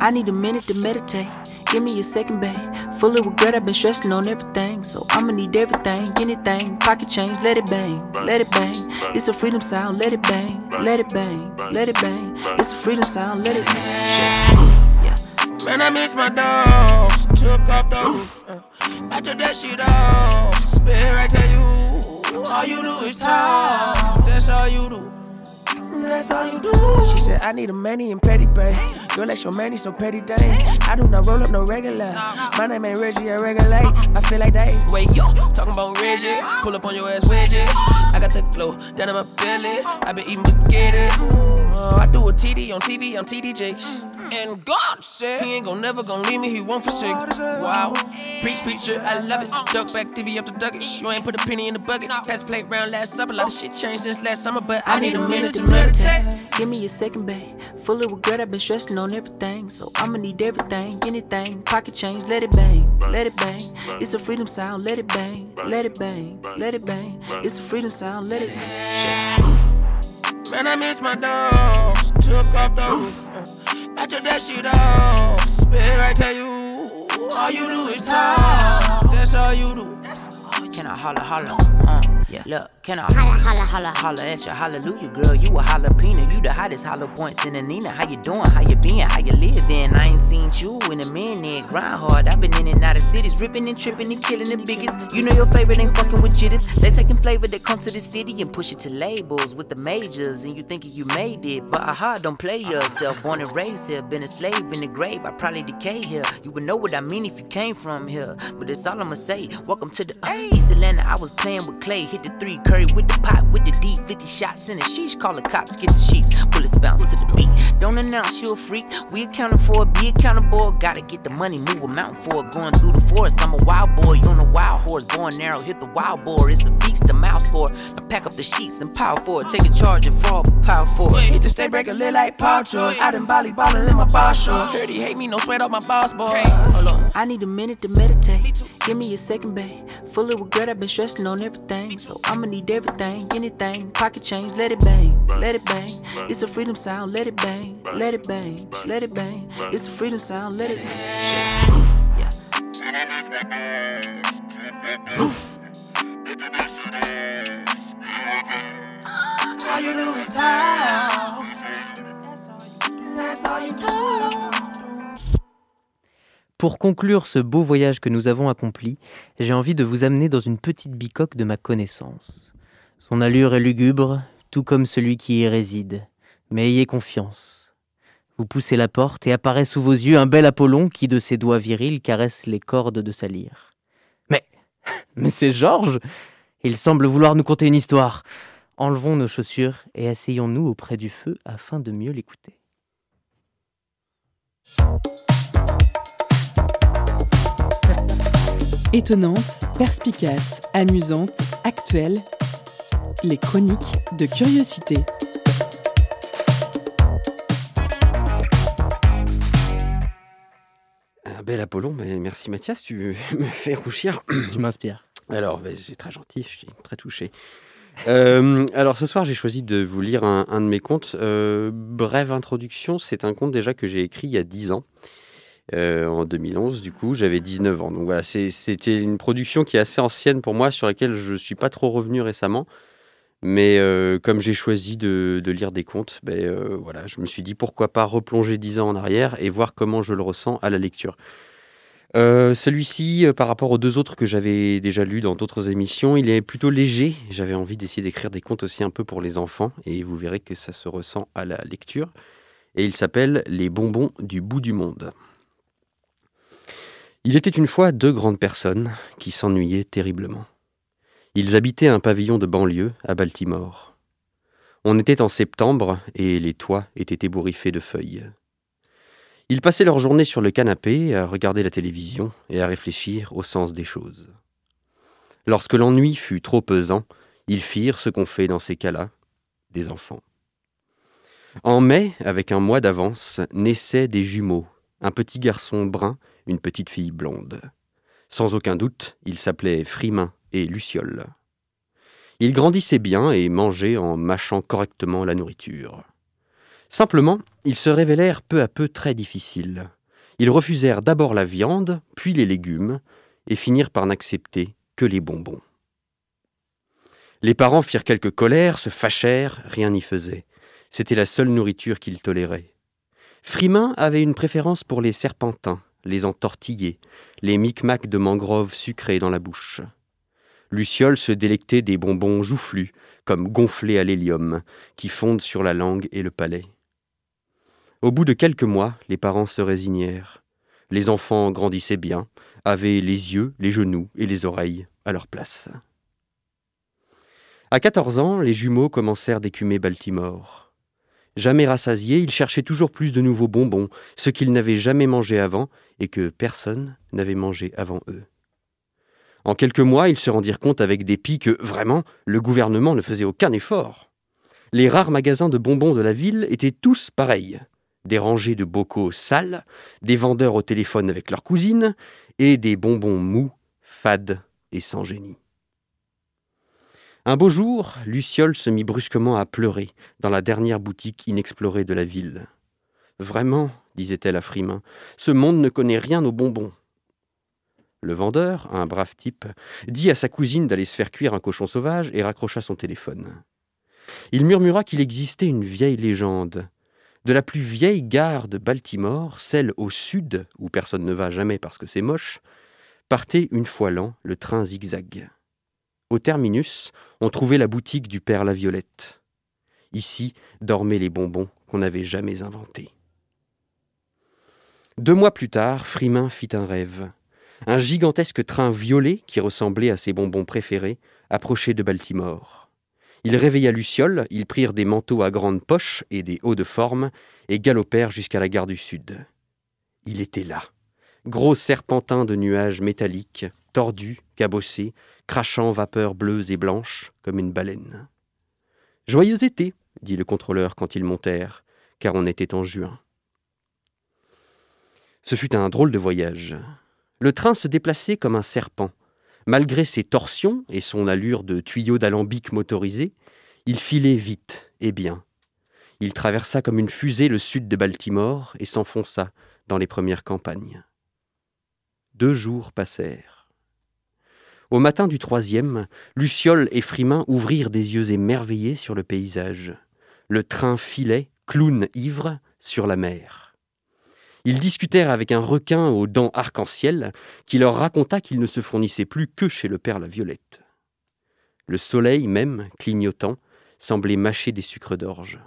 I need a minute to meditate. Give me a second, babe. Full of regret, I've been stressing on everything. So I'ma need everything, anything. Pocket change, let it bang, let it bang. It's a freedom sound, let it bang, let it bang, let it bang. It's a freedom sound, let it bang. Yeah. Man, I miss my dogs. Took off the roof. Uh, I took that shit off. Spit right to you. All you do is talk. That's all you do that's all you do. She said, I need a manny and petty bay. Girl, that's your manny, so petty day. I do not roll up no regular. My name ain't Reggie, I regulate. I feel like they. Wait, yo, talking about Reggie. Pull up on your ass, Reggie. I got the glow down in my belly. I been eating spaghetti. Uh, I do a TD on TV, I'm TDJ. And God said He ain't gon' never gon' leave me, He won't forsake. Wow, preach, preacher, I love it. Duck back, TV up the ducket. You ain't put a penny in the bucket. Pass plate round last supper. A lot of shit changed since last summer, but I need a minute to meditate. Give me a second, babe. Full of regret, I've been stressing on everything. So I'ma need everything, anything. Pocket change, let it bang, let it bang. It's a freedom sound, let it bang, let it bang, let it bang. It's a freedom sound, let it bang. Man, I miss my dogs. Took off the roof. I took that shit off. Spit right to you. All you do is talk. That's all you do. That's all. Can I holla holla? Uh, yeah. Look, can I holla holla holla holla at you? Hallelujah, girl. You a jalapeno. You the hottest hollow points in the Nina. How you doing? How you been? How you living? I ain't seen you in a minute. Grind hard. I've been in and out of cities, ripping and tripping and killing the biggest. You know your favorite ain't fucking with jitters. They taking flavor that come to the city and push it to labels with the majors, and you thinking you made it, but aha, don't play yourself. Born and raised here, been a slave in the grave. I probably decay here. You would know what I mean if you came from here, but it's all I'ma say. Welcome to the uh, East Atlanta. I was playing with Clay, hit the three, Curry with the pot, with the D, 50 shots in the sheesh. Call the cops, get the sheets, bullets bounce to the beat. Don't announce you a freak. We accounting for it, be accountable. Gotta get the money, move a mountain for it. Going through the forest, I'm a wild boy, you on a wild horse. Born narrow, hit the wild boar. It's a feast, the mouse for. Now pack up the sheets and power for it. Take a charge and fall, power for it. Hit the stay breaker, lit like Paul George. I done volley ballin' in my boss shorts. He hate me, no sweat off my boss boy. On. I need a minute to meditate. Give me a second, babe. Full of regret, I've been stressing on everything. So I'ma need everything, anything. Pocket change, let it bang, let it bang. It's a freedom sound, let it bang, let it bang, let it bang. It's a freedom sound, let it bang. Yeah. All you do is talk. That's all you do. Pour conclure ce beau voyage que nous avons accompli, j'ai envie de vous amener dans une petite bicoque de ma connaissance. Son allure est lugubre, tout comme celui qui y réside. Mais ayez confiance. Vous poussez la porte et apparaît sous vos yeux un bel Apollon qui, de ses doigts virils, caresse les cordes de sa lyre. Mais, mais c'est Georges Il semble vouloir nous conter une histoire. Enlevons nos chaussures et asseyons-nous auprès du feu afin de mieux l'écouter. étonnante, perspicace, amusante, actuelle, les chroniques de curiosité. Un bel Apollon, mais merci Mathias, tu me fais rougir. Tu m'inspires. Alors, ben, c'est très gentil, je suis très touché. Euh, alors ce soir, j'ai choisi de vous lire un, de mes contes. Euh, brève introduction, c'est un conte déjà que j'ai écrit il y a 10 ans euh, en 2011, du coup, j'avais 19 ans. Donc voilà, c'était une production qui est assez ancienne pour moi, sur laquelle je ne suis pas trop revenu récemment. Mais euh, comme j'ai choisi de, lire des contes, ben, euh, voilà, je me suis dit pourquoi pas replonger 10 ans en arrière et voir comment je le ressens à la lecture. Celui-ci, par rapport aux deux autres que j'avais déjà lus dans d'autres émissions, il est plutôt léger. J'avais envie d'essayer d'écrire des contes aussi un peu pour les enfants, et vous verrez que ça se ressent à la lecture. Et il s'appelle Les bonbons du bout du monde. Il était une fois deux grandes personnes qui s'ennuyaient terriblement. Ils habitaient un pavillon de banlieue à Baltimore. On était en septembre et les toits étaient ébouriffés de feuilles. Ils passaient leur journée sur le canapé à regarder la télévision et à réfléchir au sens des choses. Lorsque l'ennui fut trop pesant, ils firent ce qu'on fait dans ces cas-là, des enfants. En mai, avec un mois d'avance, naissaient des jumeaux, un petit garçon brun, une petite fille blonde. Sans aucun doute, ils s'appelaient Frimin et Luciole. Ils grandissaient bien et mangeaient en mâchant correctement la nourriture. Simplement, ils se révélèrent peu à peu très difficiles. Ils refusèrent d'abord la viande, puis les légumes, et finirent par n'accepter que les bonbons. Les parents firent quelques colères, se fâchèrent, rien n'y faisait. C'était la seule nourriture qu'ils toléraient. Frimin avait une préférence pour les serpentins, les entortillés, les micmacs de mangrove sucrés dans la bouche. Luciole se délectait des bonbons joufflus, comme gonflés à l'hélium, qui fondent sur la langue et le palais. Au bout de quelques mois, les parents se résignèrent. Les enfants grandissaient bien, avaient les yeux, les genoux et les oreilles à leur place. À 14 ans, les jumeaux commencèrent d'écumer Baltimore. Jamais rassasiés, ils cherchaient toujours plus de nouveaux bonbons, ce qu'ils n'avaient jamais mangé avant et que personne n'avait mangé avant eux. En quelques mois, ils se rendirent compte avec dépit que, vraiment, le gouvernement ne faisait aucun effort. Les rares magasins de bonbons de la ville étaient tous pareils. Des rangées de bocaux sales, des vendeurs au téléphone avec leurs cousines, et des bonbons mous, fades et sans génie. Un beau jour, Luciole se mit brusquement à pleurer dans la dernière boutique inexplorée de la ville. Vraiment, disait-elle à Frimin, ce monde ne connaît rien aux bonbons. Le vendeur, un brave type, dit à sa cousine d'aller se faire cuire un cochon sauvage et raccrocha son téléphone. Il murmura qu'il existait une vieille légende. De la plus vieille gare de Baltimore, celle au sud, où personne ne va jamais parce que c'est moche, partait une fois l'an le train zigzag. Au terminus, on trouvait la boutique du père Laviolette. Ici dormaient les bonbons qu'on n'avait jamais inventés. Deux mois plus tard, Frimin fit un rêve. Un gigantesque train violet, qui ressemblait à ses bonbons préférés, approchait de Baltimore. Il réveilla Luciole, ils prirent des manteaux à grandes poches et des hauts de forme, et galopèrent jusqu'à la gare du Sud. Il était là, gros serpentin de nuages métalliques, tordu, cabossé, crachant vapeurs bleues et blanches comme une baleine. Joyeux été, dit le contrôleur quand ils montèrent, car on était en juin. Ce fut un drôle de voyage. Le train se déplaçait comme un serpent. Malgré ses torsions et son allure de tuyau d'alambic motorisé, il filait vite et bien. Il traversa comme une fusée le sud de Baltimore et s'enfonça dans les premières campagnes. Deux jours passèrent. Au matin du troisième, Luciole et Frimin ouvrirent des yeux émerveillés sur le paysage. Le train filait, clown ivre, sur la mer. Ils discutèrent avec un requin aux dents arc-en-ciel qui leur raconta qu'il ne se fournissait plus que chez le père la Violette. Le soleil même, clignotant, semblait mâcher des sucres d'orge.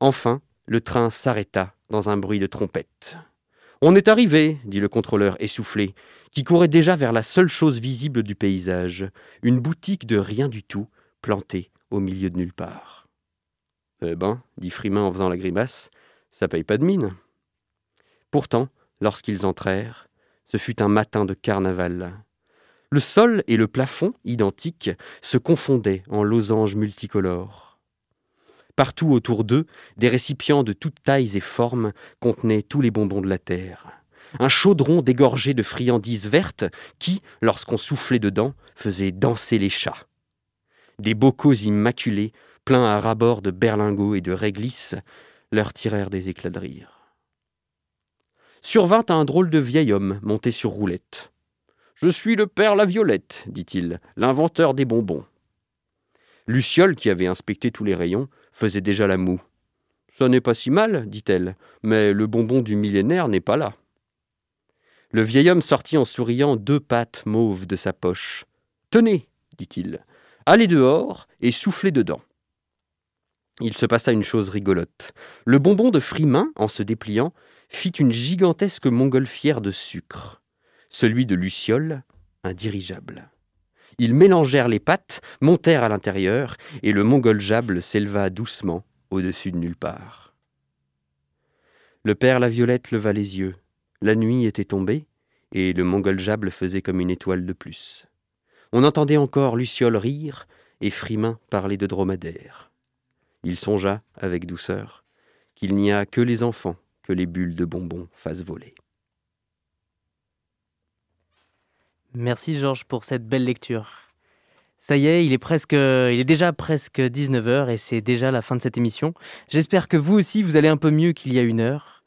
Enfin, le train s'arrêta dans un bruit de trompette. On est arrivé, dit le contrôleur essoufflé, qui courait déjà vers la seule chose visible du paysage, une boutique de rien du tout, plantée au milieu de nulle part. Eh ben, dit Frimin en faisant la grimace, ça paye pas de mine. Pourtant, lorsqu'ils entrèrent, ce fut un matin de carnaval. Le sol et le plafond, identiques, se confondaient en losanges multicolores. Partout autour d'eux, des récipients de toutes tailles et formes contenaient tous les bonbons de la terre. un chaudron dégorgé de friandises vertes qui, lorsqu'on soufflait dedans, faisait danser les chats. Des bocaux immaculés, pleins à rabord de berlingots et de réglisses, leur tirèrent des éclats de rire. Survint un drôle de vieil homme monté sur roulette. Je suis le père La Violette, dit-il, l'inventeur des bonbons. Luciole, qui avait inspecté tous les rayons, faisait déjà la moue. Ça n'est pas si mal, dit-elle, mais le bonbon du millénaire n'est pas là. Le vieil homme sortit en souriant deux pattes mauves de sa poche. Tenez, dit-il, allez dehors et soufflez dedans. Il se passa une chose rigolote. Le bonbon de Frimain, en se dépliant, fit une gigantesque montgolfière de sucre. Celui de Luciole, un dirigeable. Ils mélangèrent les pattes, montèrent à l'intérieur, et le mongolgeable s'éleva doucement au-dessus de nulle part. Le père La Violette leva les yeux. La nuit était tombée, et le mongolgeable faisait comme une étoile de plus. On entendait encore Luciole rire et Frimain parler de dromadaire. Il songea, avec douceur, qu'il n'y a que les enfants que les bulles de bonbons fassent voler. Merci Georges pour cette belle lecture. Ça y est, il est presque, il est déjà presque 19h et c'est déjà la fin de cette émission. J'espère que vous aussi vous allez un peu mieux qu'il y a une heure.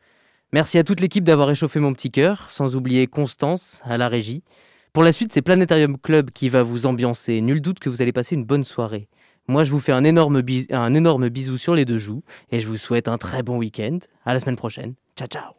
Merci à toute l'équipe d'avoir échauffé mon petit cœur, sans oublier Constance à la régie. Pour la suite, c'est Planétarium Club qui va vous ambiancer. Nul doute que vous allez passer une bonne soirée. Moi, je vous fais un énorme, un énorme bisou sur les deux joues et je vous souhaite un très bon week-end. À la semaine prochaine. Ciao, ciao.